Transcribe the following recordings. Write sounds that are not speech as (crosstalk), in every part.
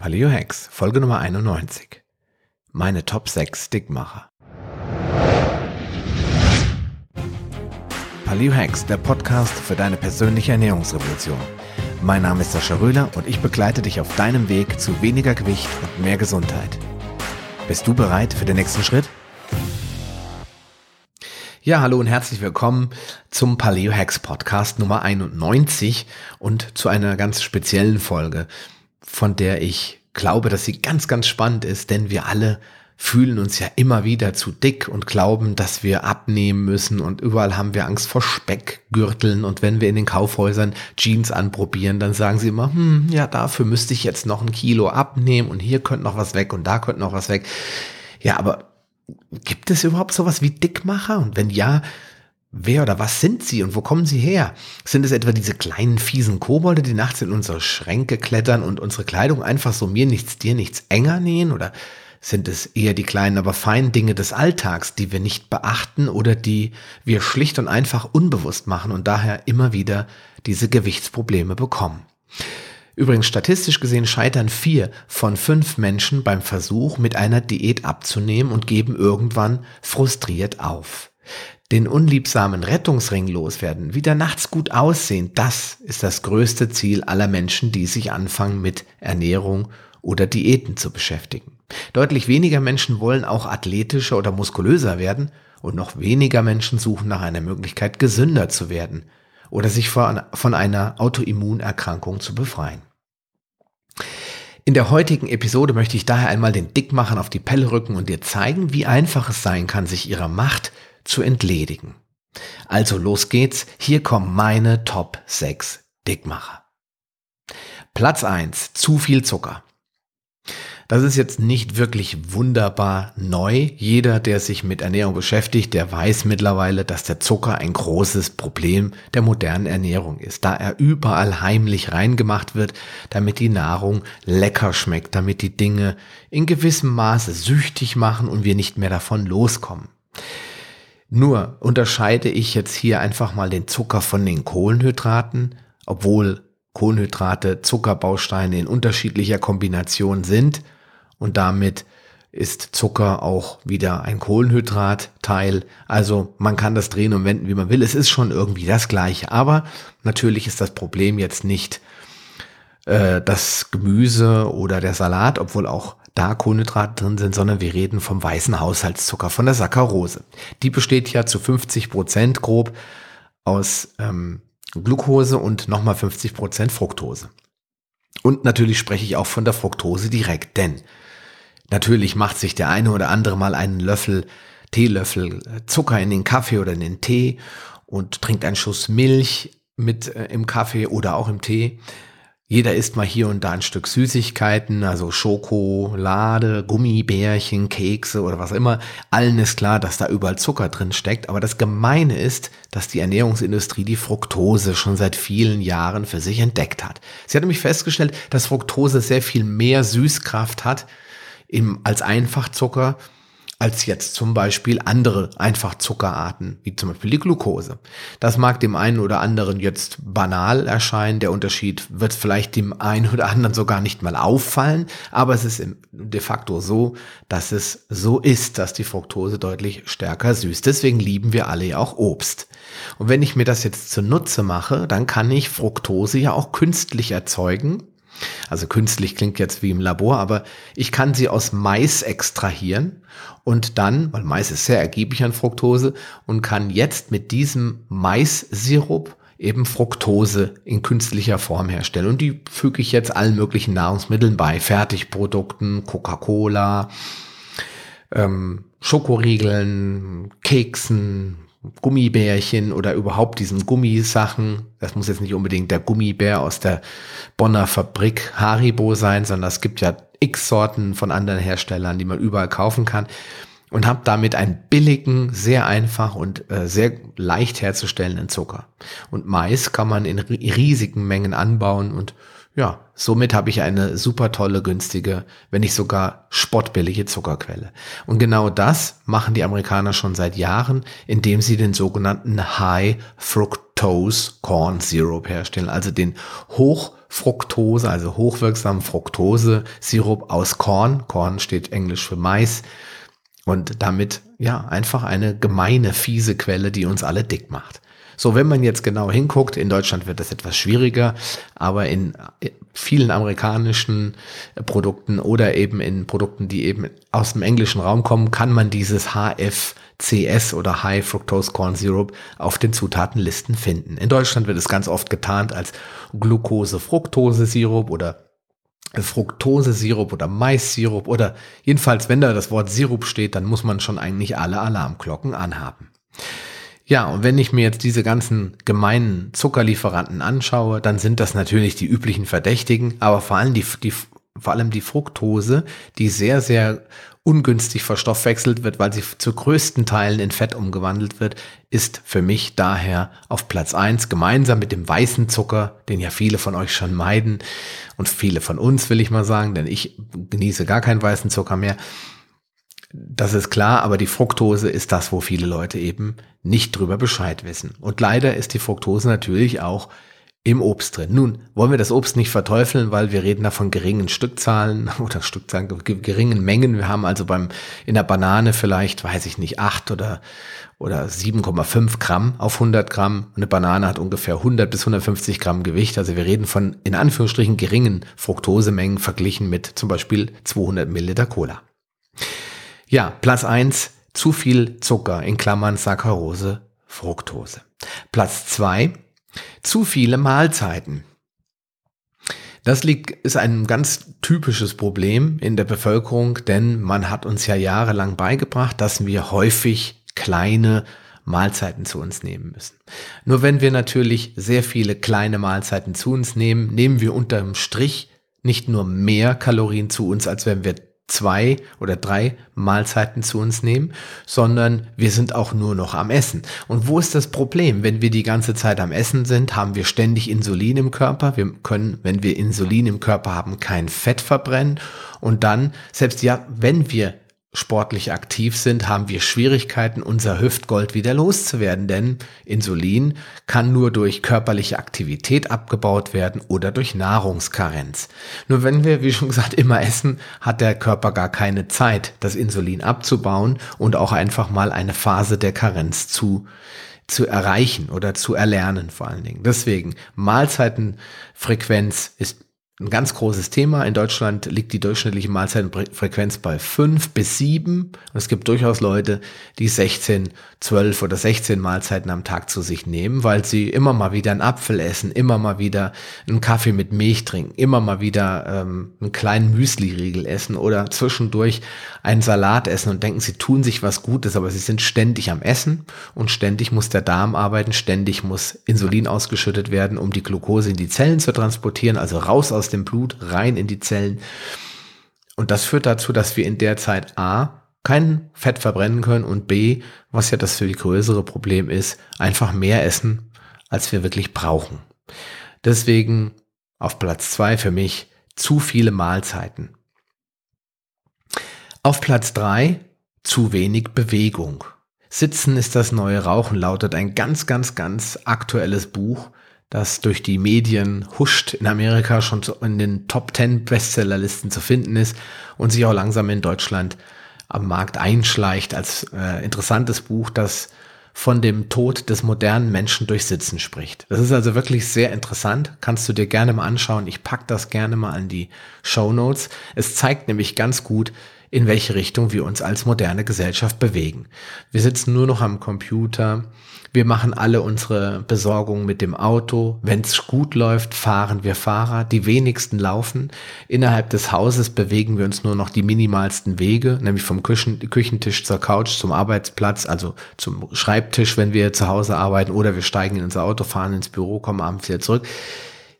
Paleo Hacks, Folge Nummer 91. Meine Top 6 Stickmacher. Paleo Hacks, der Podcast für deine persönliche Ernährungsrevolution. Mein Name ist Sascha Röhler und ich begleite dich auf deinem Weg zu weniger Gewicht und mehr Gesundheit. Bist du bereit für den nächsten Schritt? Ja, hallo und herzlich willkommen zum Paleo Hacks Podcast Nummer 91 und zu einer ganz speziellen Folge von der ich glaube, dass sie ganz, ganz spannend ist, denn wir alle fühlen uns ja immer wieder zu dick und glauben, dass wir abnehmen müssen und überall haben wir Angst vor Speckgürteln und wenn wir in den Kaufhäusern Jeans anprobieren, dann sagen sie immer, hm, ja, dafür müsste ich jetzt noch ein Kilo abnehmen und hier könnte noch was weg und da könnte noch was weg. Ja, aber gibt es überhaupt sowas wie Dickmacher? Und wenn ja, Wer oder was sind sie und wo kommen sie her? Sind es etwa diese kleinen fiesen Kobolde, die nachts in unsere Schränke klettern und unsere Kleidung einfach so mir nichts, dir nichts enger nähen? Oder sind es eher die kleinen, aber feinen Dinge des Alltags, die wir nicht beachten oder die wir schlicht und einfach unbewusst machen und daher immer wieder diese Gewichtsprobleme bekommen? Übrigens statistisch gesehen scheitern vier von fünf Menschen beim Versuch, mit einer Diät abzunehmen und geben irgendwann frustriert auf den unliebsamen Rettungsring loswerden, wieder nachts gut aussehen, das ist das größte Ziel aller Menschen, die sich anfangen mit Ernährung oder Diäten zu beschäftigen. Deutlich weniger Menschen wollen auch athletischer oder muskulöser werden und noch weniger Menschen suchen nach einer Möglichkeit, gesünder zu werden oder sich von einer Autoimmunerkrankung zu befreien. In der heutigen Episode möchte ich daher einmal den Dickmachern auf die Pelle rücken und dir zeigen, wie einfach es sein kann, sich ihrer Macht zu entledigen. Also los geht's, hier kommen meine Top 6 Dickmacher. Platz 1, zu viel Zucker. Das ist jetzt nicht wirklich wunderbar neu. Jeder, der sich mit Ernährung beschäftigt, der weiß mittlerweile, dass der Zucker ein großes Problem der modernen Ernährung ist, da er überall heimlich reingemacht wird, damit die Nahrung lecker schmeckt, damit die Dinge in gewissem Maße süchtig machen und wir nicht mehr davon loskommen. Nur unterscheide ich jetzt hier einfach mal den Zucker von den Kohlenhydraten, obwohl Kohlenhydrate Zuckerbausteine in unterschiedlicher Kombination sind und damit ist Zucker auch wieder ein Kohlenhydratteil. Also man kann das drehen und wenden, wie man will. Es ist schon irgendwie das gleiche. Aber natürlich ist das Problem jetzt nicht äh, das Gemüse oder der Salat, obwohl auch da Kohlenhydrate drin sind, sondern wir reden vom weißen Haushaltszucker, von der Saccharose. Die besteht ja zu 50 Prozent grob aus ähm, Glucose und nochmal 50 Prozent Fructose. Und natürlich spreche ich auch von der Fructose direkt, denn natürlich macht sich der eine oder andere mal einen Löffel, Teelöffel äh, Zucker in den Kaffee oder in den Tee und trinkt einen Schuss Milch mit äh, im Kaffee oder auch im Tee. Jeder isst mal hier und da ein Stück Süßigkeiten, also Schokolade, Gummibärchen, Kekse oder was immer. Allen ist klar, dass da überall Zucker drin steckt. Aber das Gemeine ist, dass die Ernährungsindustrie die Fructose schon seit vielen Jahren für sich entdeckt hat. Sie hat nämlich festgestellt, dass Fructose sehr viel mehr Süßkraft hat im, als Einfachzucker als jetzt zum Beispiel andere Einfachzuckerarten, wie zum Beispiel die Glucose. Das mag dem einen oder anderen jetzt banal erscheinen, der Unterschied wird vielleicht dem einen oder anderen sogar nicht mal auffallen, aber es ist de facto so, dass es so ist, dass die Fructose deutlich stärker süßt. Deswegen lieben wir alle ja auch Obst. Und wenn ich mir das jetzt zunutze mache, dann kann ich Fructose ja auch künstlich erzeugen, also künstlich klingt jetzt wie im Labor, aber ich kann sie aus Mais extrahieren und dann, weil Mais ist sehr ergiebig an Fructose und kann jetzt mit diesem Maissirup eben Fructose in künstlicher Form herstellen. Und die füge ich jetzt allen möglichen Nahrungsmitteln bei, Fertigprodukten, Coca-Cola, ähm, Schokoriegeln, Keksen, Gummibärchen oder überhaupt diesen Gummisachen. Das muss jetzt nicht unbedingt der Gummibär aus der Bonner Fabrik Haribo sein, sondern es gibt ja x Sorten von anderen Herstellern, die man überall kaufen kann. Und habe damit einen billigen, sehr einfach und äh, sehr leicht herzustellenden Zucker. Und Mais kann man in riesigen Mengen anbauen und ja, somit habe ich eine super tolle, günstige, wenn nicht sogar spottbillige Zuckerquelle. Und genau das machen die Amerikaner schon seit Jahren, indem sie den sogenannten High Fructose Corn Syrup herstellen, also den hoch Fructose, also hochwirksamen Fructose-Sirup aus Korn. Korn steht englisch für Mais. Und damit, ja, einfach eine gemeine, fiese Quelle, die uns alle dick macht. So, wenn man jetzt genau hinguckt, in Deutschland wird das etwas schwieriger, aber in vielen amerikanischen Produkten oder eben in Produkten, die eben aus dem englischen Raum kommen, kann man dieses HFCS oder High Fructose Corn Syrup auf den Zutatenlisten finden. In Deutschland wird es ganz oft getarnt als Glucose-Fructose-Sirup oder Fructose-Sirup oder Mais-Sirup oder jedenfalls, wenn da das Wort Sirup steht, dann muss man schon eigentlich alle Alarmglocken anhaben. Ja, und wenn ich mir jetzt diese ganzen gemeinen Zuckerlieferanten anschaue, dann sind das natürlich die üblichen Verdächtigen, aber vor allem die, die, vor allem die Fructose, die sehr, sehr ungünstig verstoffwechselt wird, weil sie zu größten Teilen in Fett umgewandelt wird, ist für mich daher auf Platz eins gemeinsam mit dem weißen Zucker, den ja viele von euch schon meiden und viele von uns, will ich mal sagen, denn ich genieße gar keinen weißen Zucker mehr. Das ist klar, aber die Fructose ist das, wo viele Leute eben nicht drüber Bescheid wissen. Und leider ist die Fructose natürlich auch im Obst drin. Nun, wollen wir das Obst nicht verteufeln, weil wir reden da von geringen Stückzahlen (laughs) oder Stückzahlen, geringen Mengen. Wir haben also beim, in der Banane vielleicht, weiß ich nicht, acht oder, oder 7,5 Gramm auf 100 Gramm. Eine Banane hat ungefähr 100 bis 150 Gramm Gewicht. Also wir reden von, in Anführungsstrichen, geringen Fructosemengen verglichen mit zum Beispiel 200 Milliliter Cola. Ja, Platz eins zu viel Zucker in Klammern Saccharose, Fructose. Platz zwei zu viele Mahlzeiten. Das liegt, ist ein ganz typisches Problem in der Bevölkerung, denn man hat uns ja jahrelang beigebracht, dass wir häufig kleine Mahlzeiten zu uns nehmen müssen. Nur wenn wir natürlich sehr viele kleine Mahlzeiten zu uns nehmen, nehmen wir unterm Strich nicht nur mehr Kalorien zu uns, als wenn wir zwei oder drei Mahlzeiten zu uns nehmen, sondern wir sind auch nur noch am Essen. Und wo ist das Problem? Wenn wir die ganze Zeit am Essen sind, haben wir ständig Insulin im Körper. Wir können, wenn wir Insulin im Körper haben, kein Fett verbrennen. Und dann, selbst ja, wenn wir sportlich aktiv sind, haben wir Schwierigkeiten, unser Hüftgold wieder loszuwerden, denn Insulin kann nur durch körperliche Aktivität abgebaut werden oder durch Nahrungskarenz. Nur wenn wir, wie schon gesagt, immer essen, hat der Körper gar keine Zeit, das Insulin abzubauen und auch einfach mal eine Phase der Karenz zu zu erreichen oder zu erlernen vor allen Dingen. Deswegen Mahlzeitenfrequenz ist ein ganz großes Thema. In Deutschland liegt die durchschnittliche Mahlzeitenfrequenz bei fünf bis sieben. Und es gibt durchaus Leute, die 16, 12 oder 16 Mahlzeiten am Tag zu sich nehmen, weil sie immer mal wieder einen Apfel essen, immer mal wieder einen Kaffee mit Milch trinken, immer mal wieder ähm, einen kleinen Müsli-Riegel essen oder zwischendurch einen Salat essen und denken, sie tun sich was Gutes, aber sie sind ständig am Essen und ständig muss der Darm arbeiten, ständig muss Insulin ausgeschüttet werden, um die Glucose in die Zellen zu transportieren, also raus aus dem Blut rein in die Zellen. Und das führt dazu, dass wir in der Zeit A kein Fett verbrennen können und B, was ja das die größere Problem ist, einfach mehr essen, als wir wirklich brauchen. Deswegen auf Platz zwei für mich zu viele Mahlzeiten. Auf Platz drei zu wenig Bewegung. Sitzen ist das neue Rauchen lautet ein ganz, ganz, ganz aktuelles Buch das durch die Medien huscht in Amerika schon in den Top 10 Bestsellerlisten zu finden ist und sich auch langsam in Deutschland am Markt einschleicht als äh, interessantes Buch, das von dem Tod des modernen Menschen durch Sitzen spricht. Das ist also wirklich sehr interessant, kannst du dir gerne mal anschauen. Ich pack das gerne mal an die Show Notes. Es zeigt nämlich ganz gut, in welche Richtung wir uns als moderne Gesellschaft bewegen. Wir sitzen nur noch am Computer, wir machen alle unsere Besorgungen mit dem Auto. Wenn es gut läuft, fahren wir Fahrer. Die wenigsten laufen. Innerhalb des Hauses bewegen wir uns nur noch die minimalsten Wege, nämlich vom Küchen Küchentisch zur Couch zum Arbeitsplatz, also zum Schreibtisch, wenn wir zu Hause arbeiten, oder wir steigen in unser Auto, fahren ins Büro, kommen abends wieder zurück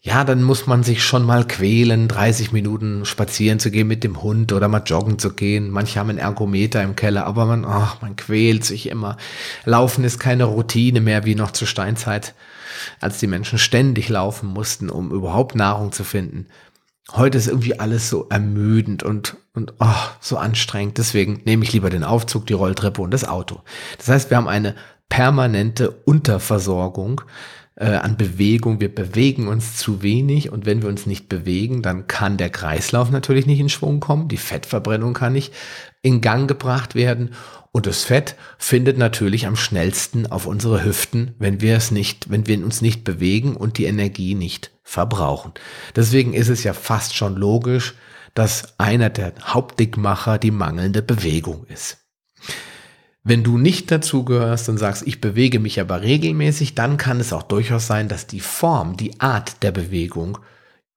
ja, dann muss man sich schon mal quälen, 30 Minuten spazieren zu gehen mit dem Hund oder mal joggen zu gehen. Manche haben einen Ergometer im Keller, aber man, ach, man quält sich immer. Laufen ist keine Routine mehr wie noch zur Steinzeit, als die Menschen ständig laufen mussten, um überhaupt Nahrung zu finden. Heute ist irgendwie alles so ermüdend und, und oh, so anstrengend. Deswegen nehme ich lieber den Aufzug, die Rolltreppe und das Auto. Das heißt, wir haben eine permanente Unterversorgung äh, an Bewegung. Wir bewegen uns zu wenig und wenn wir uns nicht bewegen, dann kann der Kreislauf natürlich nicht in Schwung kommen, die Fettverbrennung kann nicht in Gang gebracht werden und das Fett findet natürlich am schnellsten auf unsere Hüften, wenn wir es nicht, wenn wir uns nicht bewegen und die Energie nicht verbrauchen. Deswegen ist es ja fast schon logisch, dass einer der Hauptdickmacher die mangelnde Bewegung ist. Wenn du nicht dazu gehörst und sagst, ich bewege mich aber regelmäßig, dann kann es auch durchaus sein, dass die Form, die Art der Bewegung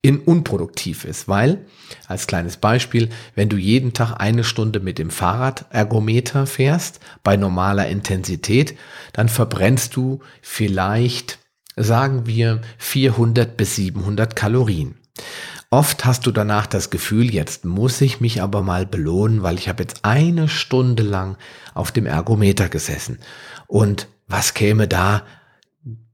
in unproduktiv ist, weil, als kleines Beispiel, wenn du jeden Tag eine Stunde mit dem Fahrradergometer fährst, bei normaler Intensität, dann verbrennst du vielleicht, sagen wir, 400 bis 700 Kalorien. Oft hast du danach das Gefühl, jetzt muss ich mich aber mal belohnen, weil ich habe jetzt eine Stunde lang auf dem Ergometer gesessen. Und was käme da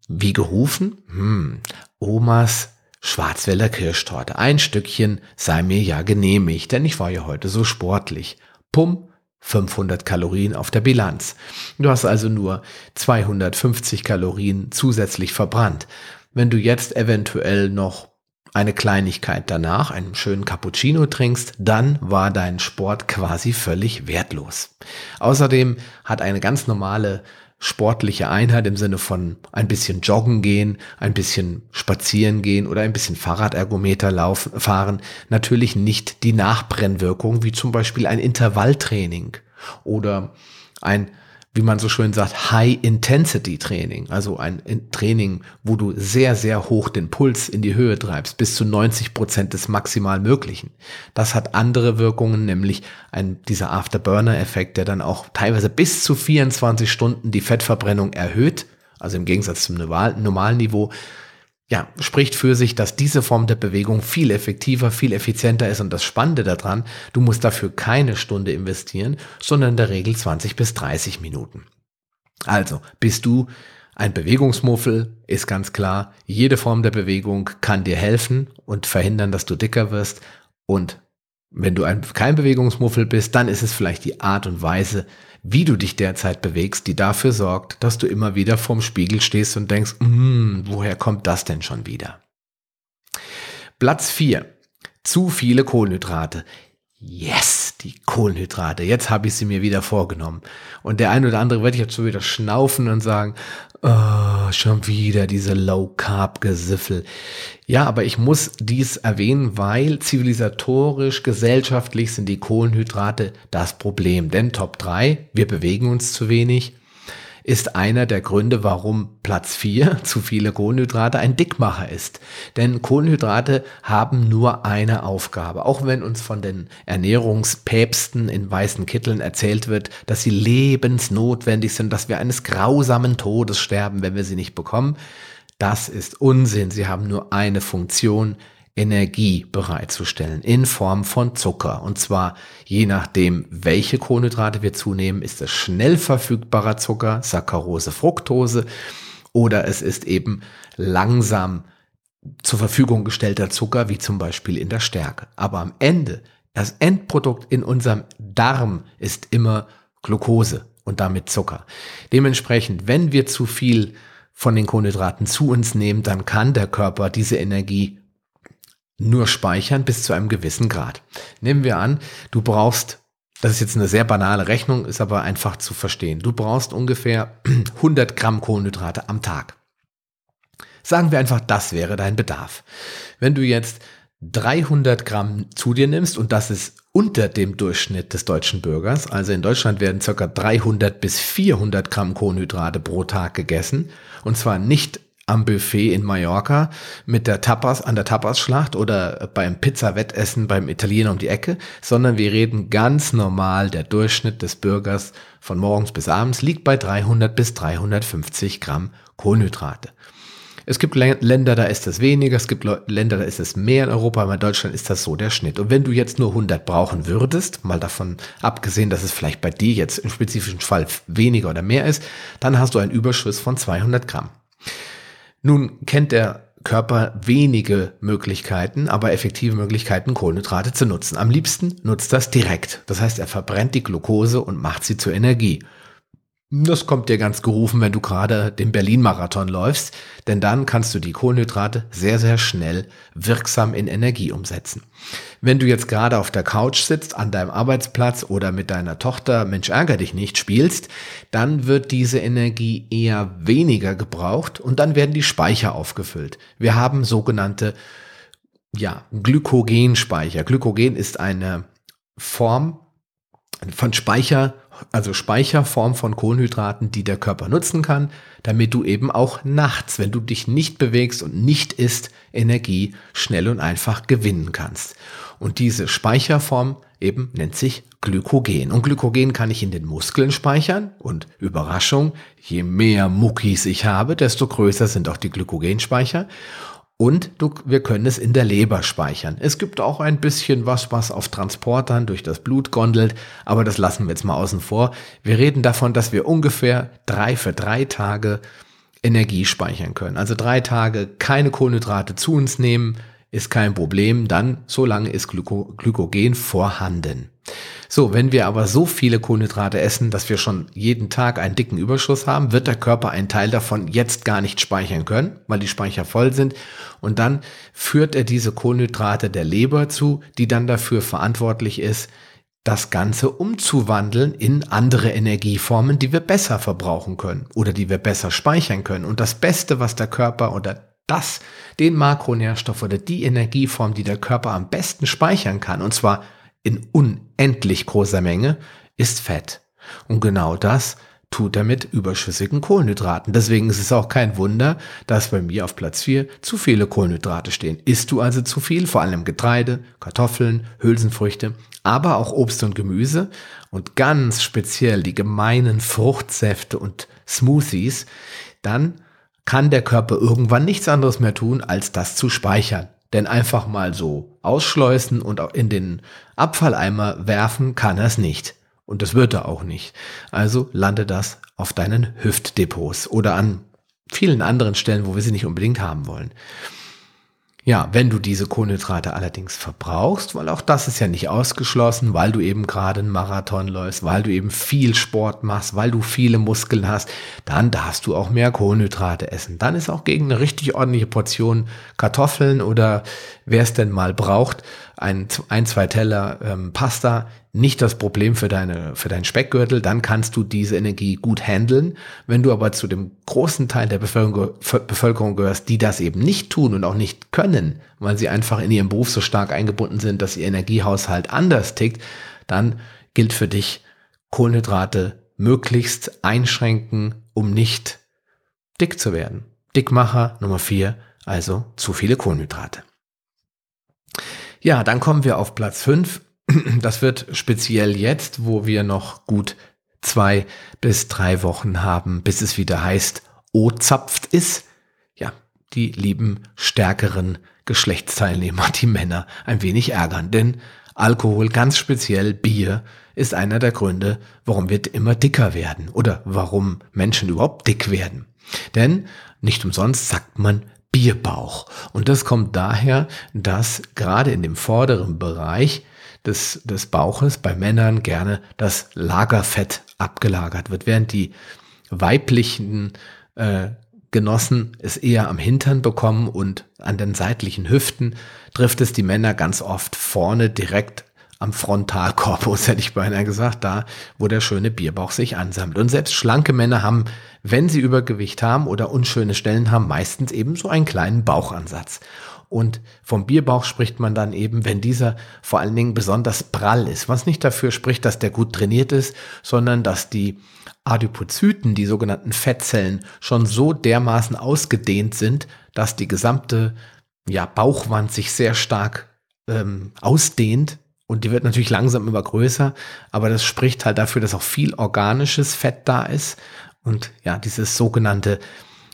wie gerufen? Hm, Omas Schwarzwälder Kirschtorte. Ein Stückchen sei mir ja genehmigt, denn ich war ja heute so sportlich. Pum, 500 Kalorien auf der Bilanz. Du hast also nur 250 Kalorien zusätzlich verbrannt. Wenn du jetzt eventuell noch eine Kleinigkeit danach, einen schönen Cappuccino trinkst, dann war dein Sport quasi völlig wertlos. Außerdem hat eine ganz normale sportliche Einheit im Sinne von ein bisschen joggen gehen, ein bisschen spazieren gehen oder ein bisschen Fahrradergometer laufen, fahren, natürlich nicht die Nachbrennwirkung wie zum Beispiel ein Intervalltraining oder ein wie man so schön sagt, High-Intensity-Training, also ein Training, wo du sehr, sehr hoch den Puls in die Höhe treibst, bis zu 90 Prozent des maximal Möglichen. Das hat andere Wirkungen, nämlich ein, dieser Afterburner-Effekt, der dann auch teilweise bis zu 24 Stunden die Fettverbrennung erhöht, also im Gegensatz zum normalen Niveau, ja, spricht für sich, dass diese Form der Bewegung viel effektiver, viel effizienter ist. Und das Spannende daran, du musst dafür keine Stunde investieren, sondern in der Regel 20 bis 30 Minuten. Also, bist du ein Bewegungsmuffel, ist ganz klar, jede Form der Bewegung kann dir helfen und verhindern, dass du dicker wirst. Und wenn du ein, kein Bewegungsmuffel bist, dann ist es vielleicht die Art und Weise, wie du dich derzeit bewegst, die dafür sorgt, dass du immer wieder vorm Spiegel stehst und denkst, mm, woher kommt das denn schon wieder? Platz 4. Zu viele Kohlenhydrate. Yes, die Kohlenhydrate. Jetzt habe ich sie mir wieder vorgenommen. Und der ein oder andere wird jetzt schon wieder schnaufen und sagen, oh, schon wieder diese Low Carb Gesiffel. Ja, aber ich muss dies erwähnen, weil zivilisatorisch, gesellschaftlich sind die Kohlenhydrate das Problem. Denn Top 3, wir bewegen uns zu wenig ist einer der Gründe, warum Platz 4, (laughs) zu viele Kohlenhydrate, ein Dickmacher ist. Denn Kohlenhydrate haben nur eine Aufgabe. Auch wenn uns von den Ernährungspäpsten in weißen Kitteln erzählt wird, dass sie lebensnotwendig sind, dass wir eines grausamen Todes sterben, wenn wir sie nicht bekommen. Das ist Unsinn. Sie haben nur eine Funktion, Energie bereitzustellen in Form von Zucker. Und zwar je nachdem, welche Kohlenhydrate wir zunehmen, ist es schnell verfügbarer Zucker, Saccharose, Fructose oder es ist eben langsam zur Verfügung gestellter Zucker, wie zum Beispiel in der Stärke. Aber am Ende, das Endprodukt in unserem Darm ist immer Glucose und damit Zucker. Dementsprechend, wenn wir zu viel von den Kohlenhydraten zu uns nehmen, dann kann der Körper diese Energie nur speichern bis zu einem gewissen Grad. Nehmen wir an, du brauchst, das ist jetzt eine sehr banale Rechnung, ist aber einfach zu verstehen. Du brauchst ungefähr (clears throat) 100 Gramm Kohlenhydrate am Tag. Sagen wir einfach, das wäre dein Bedarf. Wenn du jetzt 300 Gramm zu dir nimmst und das ist unter dem Durchschnitt des deutschen Bürgers, also in Deutschland werden ca. 300 bis 400 Gramm Kohlenhydrate pro Tag gegessen und zwar nicht am Buffet in Mallorca mit der Tapas an der Tapasschlacht oder beim Pizza-Wettessen beim Italiener um die Ecke, sondern wir reden ganz normal. Der Durchschnitt des Bürgers von morgens bis abends liegt bei 300 bis 350 Gramm Kohlenhydrate. Es gibt Länder, da ist das weniger, es gibt Länder, da ist es mehr in Europa, aber in Deutschland ist das so der Schnitt. Und wenn du jetzt nur 100 brauchen würdest, mal davon abgesehen, dass es vielleicht bei dir jetzt im spezifischen Fall weniger oder mehr ist, dann hast du einen Überschuss von 200 Gramm. Nun kennt der Körper wenige Möglichkeiten, aber effektive Möglichkeiten, Kohlenhydrate zu nutzen. Am liebsten nutzt das direkt. Das heißt, er verbrennt die Glucose und macht sie zur Energie. Das kommt dir ganz gerufen, wenn du gerade den Berlin-Marathon läufst, denn dann kannst du die Kohlenhydrate sehr, sehr schnell wirksam in Energie umsetzen. Wenn du jetzt gerade auf der Couch sitzt, an deinem Arbeitsplatz oder mit deiner Tochter Mensch ärger dich nicht spielst, dann wird diese Energie eher weniger gebraucht und dann werden die Speicher aufgefüllt. Wir haben sogenannte ja, Glykogenspeicher. Glykogen ist eine Form von Speicher, also Speicherform von Kohlenhydraten, die der Körper nutzen kann, damit du eben auch nachts, wenn du dich nicht bewegst und nicht isst, Energie schnell und einfach gewinnen kannst. Und diese Speicherform eben nennt sich Glykogen. Und Glykogen kann ich in den Muskeln speichern. Und Überraschung, je mehr Muckis ich habe, desto größer sind auch die Glykogenspeicher. Und du, wir können es in der Leber speichern. Es gibt auch ein bisschen was, was auf Transportern durch das Blut gondelt, aber das lassen wir jetzt mal außen vor. Wir reden davon, dass wir ungefähr drei für drei Tage Energie speichern können. Also drei Tage keine Kohlenhydrate zu uns nehmen, ist kein Problem. Dann, solange ist Glyko Glykogen vorhanden. So, wenn wir aber so viele Kohlenhydrate essen, dass wir schon jeden Tag einen dicken Überschuss haben, wird der Körper einen Teil davon jetzt gar nicht speichern können, weil die Speicher voll sind. Und dann führt er diese Kohlenhydrate der Leber zu, die dann dafür verantwortlich ist, das Ganze umzuwandeln in andere Energieformen, die wir besser verbrauchen können oder die wir besser speichern können. Und das Beste, was der Körper oder das, den Makronährstoff oder die Energieform, die der Körper am besten speichern kann, und zwar in unendlich großer Menge, ist Fett. Und genau das tut er mit überschüssigen Kohlenhydraten. Deswegen ist es auch kein Wunder, dass bei mir auf Platz 4 zu viele Kohlenhydrate stehen. Isst du also zu viel, vor allem Getreide, Kartoffeln, Hülsenfrüchte, aber auch Obst und Gemüse und ganz speziell die gemeinen Fruchtsäfte und Smoothies, dann kann der Körper irgendwann nichts anderes mehr tun, als das zu speichern. Denn einfach mal so ausschleusen und in den Abfalleimer werfen kann er es nicht. Und das wird er auch nicht. Also lande das auf deinen Hüftdepots oder an vielen anderen Stellen, wo wir sie nicht unbedingt haben wollen. Ja, wenn du diese Kohlenhydrate allerdings verbrauchst, weil auch das ist ja nicht ausgeschlossen, weil du eben gerade einen Marathon läufst, weil du eben viel Sport machst, weil du viele Muskeln hast, dann darfst du auch mehr Kohlenhydrate essen. Dann ist auch gegen eine richtig ordentliche Portion Kartoffeln oder wer es denn mal braucht, ein, ein zwei Teller ähm, Pasta nicht das Problem für deine, für deinen Speckgürtel, dann kannst du diese Energie gut handeln. Wenn du aber zu dem großen Teil der Bevölkerung, Bevölkerung gehörst, die das eben nicht tun und auch nicht können, weil sie einfach in ihrem Beruf so stark eingebunden sind, dass ihr Energiehaushalt anders tickt, dann gilt für dich Kohlenhydrate möglichst einschränken, um nicht dick zu werden. Dickmacher Nummer vier, also zu viele Kohlenhydrate. Ja, dann kommen wir auf Platz 5. (clears throat) Das wird speziell jetzt, wo wir noch gut zwei bis drei Wochen haben, bis es wieder heißt, O-zapft ist. Ja, die lieben stärkeren Geschlechtsteilnehmer, die Männer, ein wenig ärgern. Denn Alkohol, ganz speziell Bier, ist einer der Gründe, warum wir immer dicker werden oder warum Menschen überhaupt dick werden. Denn nicht umsonst sagt man Bierbauch. Und das kommt daher, dass gerade in dem vorderen Bereich des, des Bauches bei Männern gerne das Lagerfett abgelagert wird, während die weiblichen äh, Genossen es eher am Hintern bekommen und an den seitlichen Hüften trifft es die Männer ganz oft vorne direkt am Frontalkorpus, (laughs) hätte ich beinahe gesagt, da, wo der schöne Bierbauch sich ansammelt. Und selbst schlanke Männer haben, wenn sie Übergewicht haben oder unschöne Stellen haben, meistens eben so einen kleinen Bauchansatz. Und vom Bierbauch spricht man dann eben, wenn dieser vor allen Dingen besonders prall ist, was nicht dafür spricht, dass der gut trainiert ist, sondern dass die Adipozyten, die sogenannten Fettzellen, schon so dermaßen ausgedehnt sind, dass die gesamte ja, Bauchwand sich sehr stark ähm, ausdehnt, und die wird natürlich langsam immer größer, aber das spricht halt dafür, dass auch viel organisches Fett da ist. Und ja, dieses sogenannte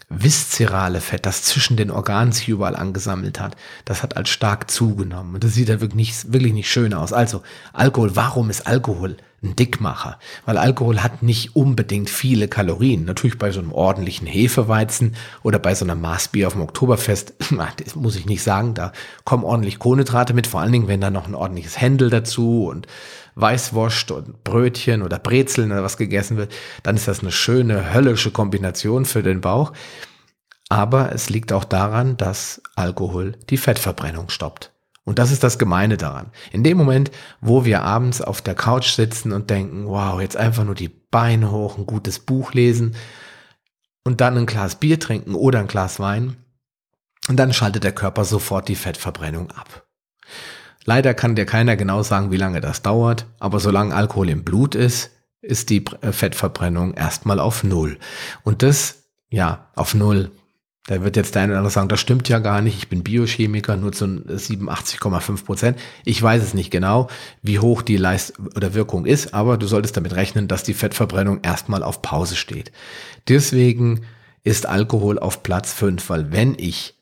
viszerale Fett, das zwischen den Organen sich überall angesammelt hat, das hat als stark zugenommen. Und das sieht ja wirklich nicht, wirklich nicht schön aus. Also, Alkohol, warum ist Alkohol ein Dickmacher, weil Alkohol hat nicht unbedingt viele Kalorien. Natürlich bei so einem ordentlichen Hefeweizen oder bei so einem Maßbier auf dem Oktoberfest, (laughs) das muss ich nicht sagen, da kommen ordentlich Kohlenhydrate mit, vor allen Dingen, wenn da noch ein ordentliches Händel dazu und Weißwurst und Brötchen oder Brezeln oder was gegessen wird, dann ist das eine schöne höllische Kombination für den Bauch. Aber es liegt auch daran, dass Alkohol die Fettverbrennung stoppt. Und das ist das Gemeine daran. In dem Moment, wo wir abends auf der Couch sitzen und denken, wow, jetzt einfach nur die Beine hoch, ein gutes Buch lesen und dann ein Glas Bier trinken oder ein Glas Wein, und dann schaltet der Körper sofort die Fettverbrennung ab. Leider kann dir keiner genau sagen, wie lange das dauert, aber solange Alkohol im Blut ist, ist die äh, Fettverbrennung erstmal auf Null. Und das, ja, auf Null da wird jetzt der eine oder andere sagen, das stimmt ja gar nicht, ich bin Biochemiker, nur zu 87,5 Prozent. Ich weiß es nicht genau, wie hoch die Leist oder Wirkung ist, aber du solltest damit rechnen, dass die Fettverbrennung erstmal auf Pause steht. Deswegen ist Alkohol auf Platz 5, weil wenn ich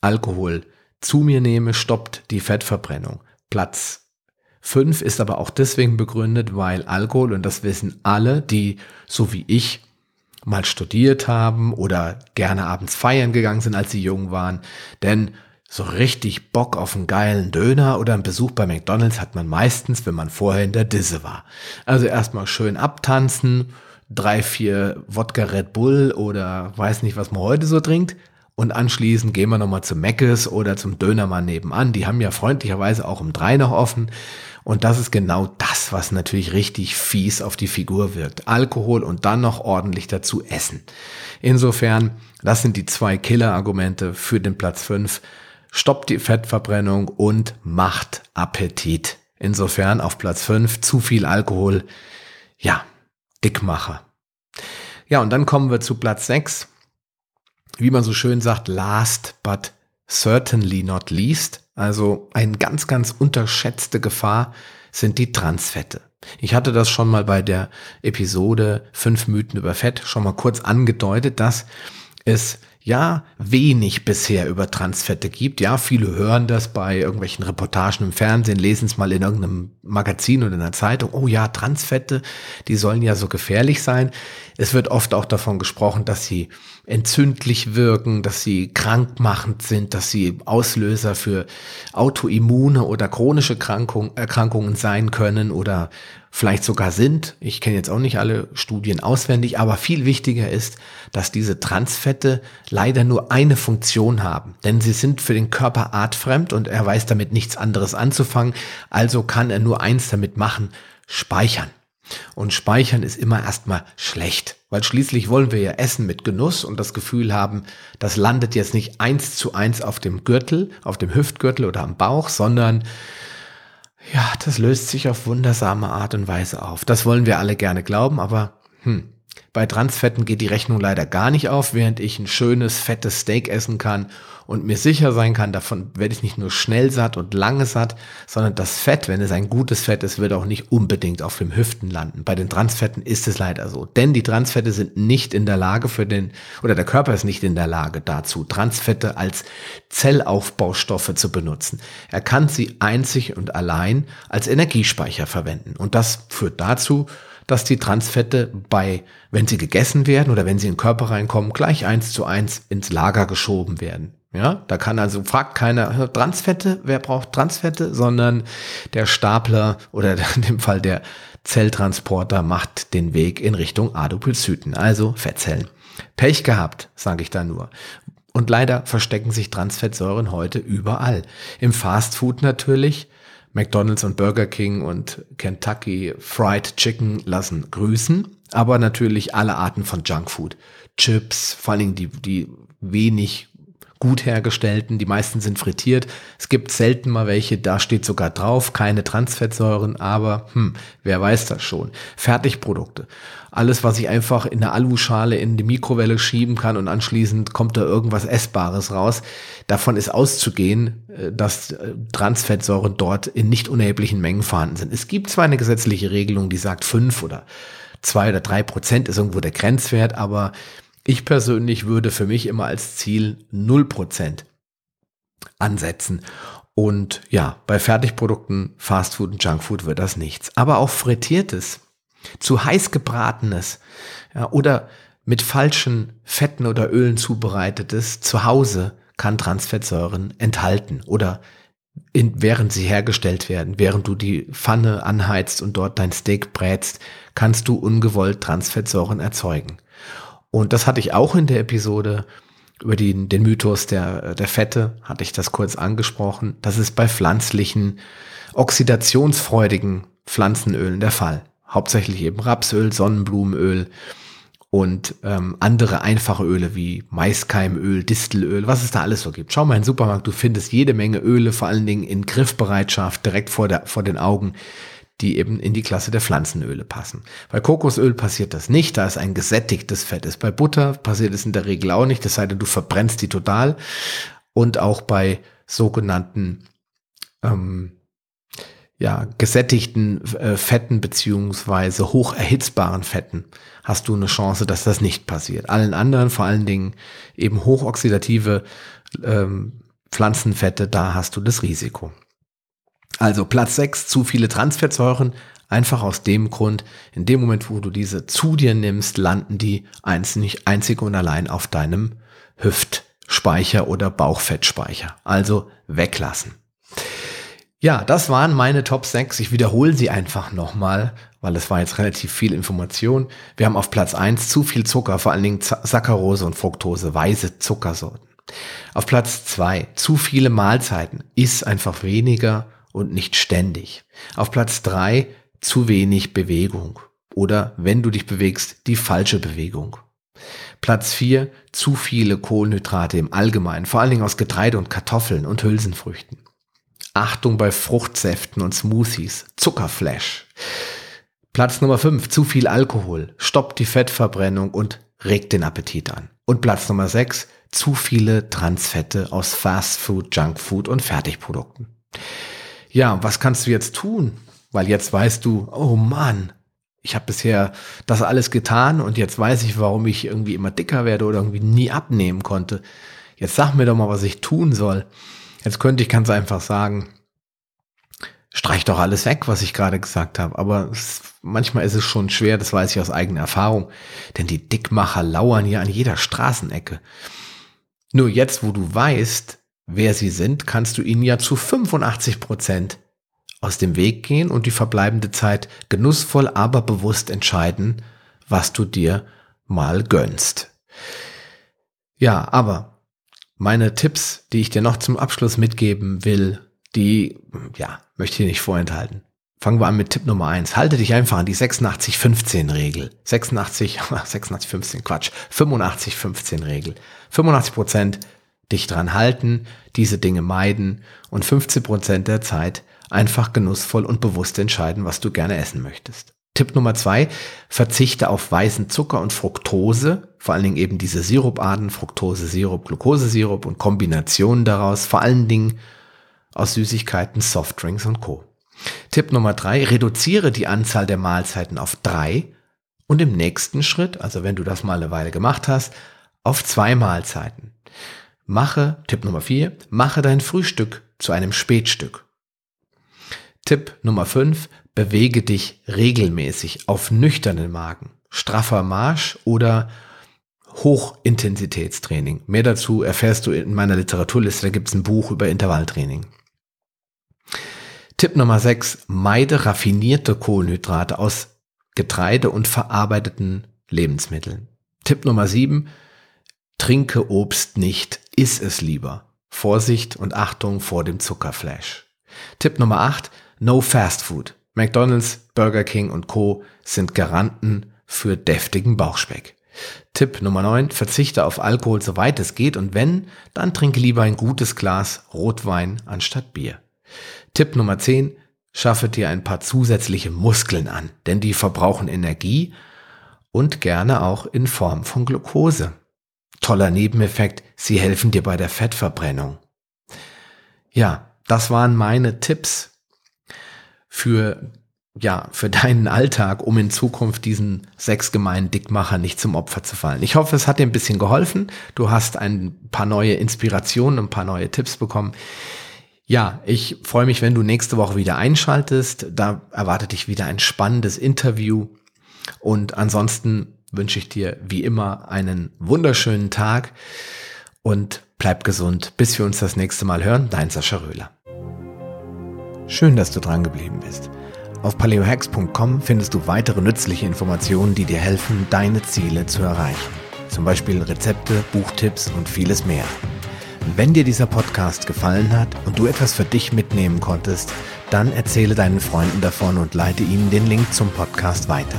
Alkohol zu mir nehme, stoppt die Fettverbrennung. Platz 5 ist aber auch deswegen begründet, weil Alkohol, und das wissen alle, die so wie ich mal studiert haben oder gerne abends feiern gegangen sind, als sie jung waren. Denn so richtig Bock auf einen geilen Döner oder einen Besuch bei McDonald's hat man meistens, wenn man vorher in der Disse war. Also erstmal schön abtanzen, drei, vier Wodka Red Bull oder weiß nicht, was man heute so trinkt. Und anschließend gehen wir nochmal zu Meckes oder zum Dönermann nebenan. Die haben ja freundlicherweise auch um drei noch offen. Und das ist genau das, was natürlich richtig fies auf die Figur wirkt. Alkohol und dann noch ordentlich dazu essen. Insofern, das sind die zwei Killer-Argumente für den Platz 5. Stoppt die Fettverbrennung und macht Appetit. Insofern auf Platz 5 zu viel Alkohol. Ja, Dickmacher. Ja, und dann kommen wir zu Platz 6. Wie man so schön sagt, last but certainly not least. Also eine ganz, ganz unterschätzte Gefahr sind die Transfette. Ich hatte das schon mal bei der Episode 5 Mythen über Fett schon mal kurz angedeutet, dass es ja wenig bisher über Transfette gibt. Ja, viele hören das bei irgendwelchen Reportagen im Fernsehen, lesen es mal in irgendeinem Magazin oder in einer Zeitung. Oh ja, Transfette, die sollen ja so gefährlich sein. Es wird oft auch davon gesprochen, dass sie entzündlich wirken, dass sie krankmachend sind, dass sie Auslöser für autoimmune oder chronische Erkrankungen sein können oder vielleicht sogar sind. Ich kenne jetzt auch nicht alle Studien auswendig, aber viel wichtiger ist, dass diese Transfette leider nur eine Funktion haben, denn sie sind für den Körper artfremd und er weiß damit nichts anderes anzufangen, also kann er nur eins damit machen, speichern. Und speichern ist immer erstmal schlecht, weil schließlich wollen wir ja essen mit Genuss und das Gefühl haben, das landet jetzt nicht eins zu eins auf dem Gürtel, auf dem Hüftgürtel oder am Bauch, sondern ja, das löst sich auf wundersame Art und Weise auf. Das wollen wir alle gerne glauben, aber hm, bei Transfetten geht die Rechnung leider gar nicht auf, während ich ein schönes, fettes Steak essen kann und mir sicher sein kann, davon werde ich nicht nur schnell satt und lange satt, sondern das Fett, wenn es ein gutes Fett ist, wird auch nicht unbedingt auf dem Hüften landen. Bei den Transfetten ist es leider so. Denn die Transfette sind nicht in der Lage für den, oder der Körper ist nicht in der Lage dazu, Transfette als Zellaufbaustoffe zu benutzen. Er kann sie einzig und allein als Energiespeicher verwenden. Und das führt dazu, dass die Transfette bei, wenn sie gegessen werden oder wenn sie in den Körper reinkommen, gleich eins zu eins ins Lager geschoben werden. Ja, da kann also, fragt keiner Transfette, wer braucht Transfette, sondern der Stapler oder (laughs) in dem Fall der Zelltransporter macht den Weg in Richtung Adipözyten, also Fettzellen. Pech gehabt, sage ich da nur. Und leider verstecken sich Transfettsäuren heute überall. Im Fastfood natürlich, McDonald's und Burger King und Kentucky Fried Chicken lassen grüßen, aber natürlich alle Arten von Junkfood. Chips, vor allen Dingen die, die wenig gut hergestellten, die meisten sind frittiert. Es gibt selten mal welche, da steht sogar drauf, keine Transfettsäuren, aber hm, wer weiß das schon. Fertigprodukte. Alles, was ich einfach in der Aluschale in die Mikrowelle schieben kann und anschließend kommt da irgendwas Essbares raus. Davon ist auszugehen, äh, dass äh, Transfettsäuren dort in nicht unerheblichen Mengen vorhanden sind. Es gibt zwar eine gesetzliche Regelung, die sagt fünf oder zwei oder drei Prozent ist irgendwo der Grenzwert, aber ich persönlich würde für mich immer als Ziel 0% ansetzen. Und ja, bei Fertigprodukten, Fastfood und Junkfood wird das nichts. Aber auch frittiertes, zu heiß gebratenes ja, oder mit falschen Fetten oder Ölen zubereitetes zu Hause kann Transfettsäuren enthalten oder in, während sie hergestellt werden, während du die Pfanne anheizt und dort dein Steak brätst, kannst du ungewollt Transfettsäuren erzeugen. Und das hatte ich auch in der Episode über den, den Mythos der, der Fette, hatte ich das kurz angesprochen. Das ist bei pflanzlichen, oxidationsfreudigen Pflanzenölen der Fall. Hauptsächlich eben Rapsöl, Sonnenblumenöl und ähm, andere einfache Öle wie Maiskeimöl, Distelöl, was es da alles so gibt. Schau mal in den Supermarkt, du findest jede Menge Öle, vor allen Dingen in Griffbereitschaft, direkt vor, der, vor den Augen, die eben in die Klasse der Pflanzenöle passen. Bei Kokosöl passiert das nicht, da es ein gesättigtes Fett ist. Bei Butter passiert es in der Regel auch nicht, das sei denn, du verbrennst die total. Und auch bei sogenannten ähm, ja, gesättigten äh, Fetten beziehungsweise hoch erhitzbaren Fetten hast du eine Chance, dass das nicht passiert. Allen anderen, vor allen Dingen eben hochoxidative ähm, Pflanzenfette, da hast du das Risiko. Also Platz 6, zu viele Transfettsäuren. Einfach aus dem Grund, in dem Moment, wo du diese zu dir nimmst, landen die einzig, einzig und allein auf deinem Hüftspeicher oder Bauchfettspeicher. Also weglassen. Ja, das waren meine Top 6. Ich wiederhole sie einfach nochmal, weil es war jetzt relativ viel Information. Wir haben auf Platz 1 zu viel Zucker, vor allen Dingen Saccharose und Fructose, weiße Zuckersorten. Auf Platz 2 zu viele Mahlzeiten, iss einfach weniger und nicht ständig. Auf Platz drei zu wenig Bewegung oder wenn du dich bewegst, die falsche Bewegung. Platz vier zu viele Kohlenhydrate im Allgemeinen, vor allen Dingen aus Getreide und Kartoffeln und Hülsenfrüchten. Achtung bei Fruchtsäften und Smoothies, Zuckerflash. Platz Nummer fünf zu viel Alkohol, stoppt die Fettverbrennung und regt den Appetit an. Und Platz Nummer sechs zu viele Transfette aus Fastfood, Junkfood und Fertigprodukten. Ja, was kannst du jetzt tun? Weil jetzt weißt du, oh Mann, ich habe bisher das alles getan und jetzt weiß ich, warum ich irgendwie immer dicker werde oder irgendwie nie abnehmen konnte. Jetzt sag mir doch mal, was ich tun soll. Jetzt könnte ich ganz einfach sagen, streich doch alles weg, was ich gerade gesagt habe. Aber es, manchmal ist es schon schwer, das weiß ich aus eigener Erfahrung, denn die Dickmacher lauern ja an jeder Straßenecke. Nur jetzt, wo du weißt, wer sie sind, kannst du ihnen ja zu 85 Prozent aus dem Weg gehen und die verbleibende Zeit genussvoll, aber bewusst entscheiden, was du dir mal gönnst. Ja, aber meine Tipps, die ich dir noch zum Abschluss mitgeben will, die, ja, möchte ich nicht vorenthalten. Fangen wir an mit Tipp Nummer eins. Halte dich einfach an die 86-15-Regel. 86, 86-15, Quatsch. 85-15-Regel. 85 Prozent dich dran halten, diese Dinge meiden und 15 Prozent der Zeit einfach genussvoll und bewusst entscheiden, was du gerne essen möchtest. Tipp Nummer zwei, verzichte auf weißen Zucker und Fructose, vor allen Dingen eben diese Siruparten, Fructose, Sirup, Glucose, Sirup und Kombinationen daraus, vor allen Dingen aus Süßigkeiten, Softdrinks und Co. Tipp Nummer drei, reduziere die Anzahl der Mahlzeiten auf drei und im nächsten Schritt, also wenn du das mal eine Weile gemacht hast, auf zwei Mahlzeiten. Mache, Tipp Nummer 4, mache dein Frühstück zu einem Spätstück. Tipp Nummer 5, bewege dich regelmäßig auf nüchternen Magen. Straffer Marsch oder Hochintensitätstraining. Mehr dazu erfährst du in meiner Literaturliste, da gibt es ein Buch über Intervalltraining. Tipp Nummer 6, meide raffinierte Kohlenhydrate aus Getreide und verarbeiteten Lebensmitteln. Tipp Nummer 7, trinke Obst nicht iss es lieber. Vorsicht und Achtung vor dem Zuckerflash. Tipp Nummer 8, no fast food. McDonald's, Burger King und Co. sind Garanten für deftigen Bauchspeck. Tipp Nummer 9, verzichte auf Alkohol soweit es geht und wenn, dann trinke lieber ein gutes Glas Rotwein anstatt Bier. Tipp Nummer 10, schaffe dir ein paar zusätzliche Muskeln an, denn die verbrauchen Energie und gerne auch in Form von Glucose. Toller Nebeneffekt, sie helfen dir bei der Fettverbrennung. Ja, das waren meine Tipps für ja, für deinen Alltag, um in Zukunft diesen sechs gemeinen Dickmacher nicht zum Opfer zu fallen. Ich hoffe, es hat dir ein bisschen geholfen. Du hast ein paar neue Inspirationen, ein paar neue Tipps bekommen. Ja, ich freue mich, wenn du nächste Woche wieder einschaltest. Da erwartet dich wieder ein spannendes Interview. Und ansonsten wünsche ich dir wie immer einen wunderschönen Tag und bleib gesund, bis wir uns das nächste Mal hören. Dein Sascha Röhler. Schön, dass du dran geblieben bist. Auf paleohacks.com findest du weitere nützliche Informationen, die dir helfen, deine Ziele zu erreichen. Zum Beispiel Rezepte, Buchtipps und vieles mehr. Wenn dir dieser Podcast gefallen hat und du etwas für dich mitnehmen konntest, dann erzähle deinen Freunden davon und leite ihnen den Link zum Podcast weiter.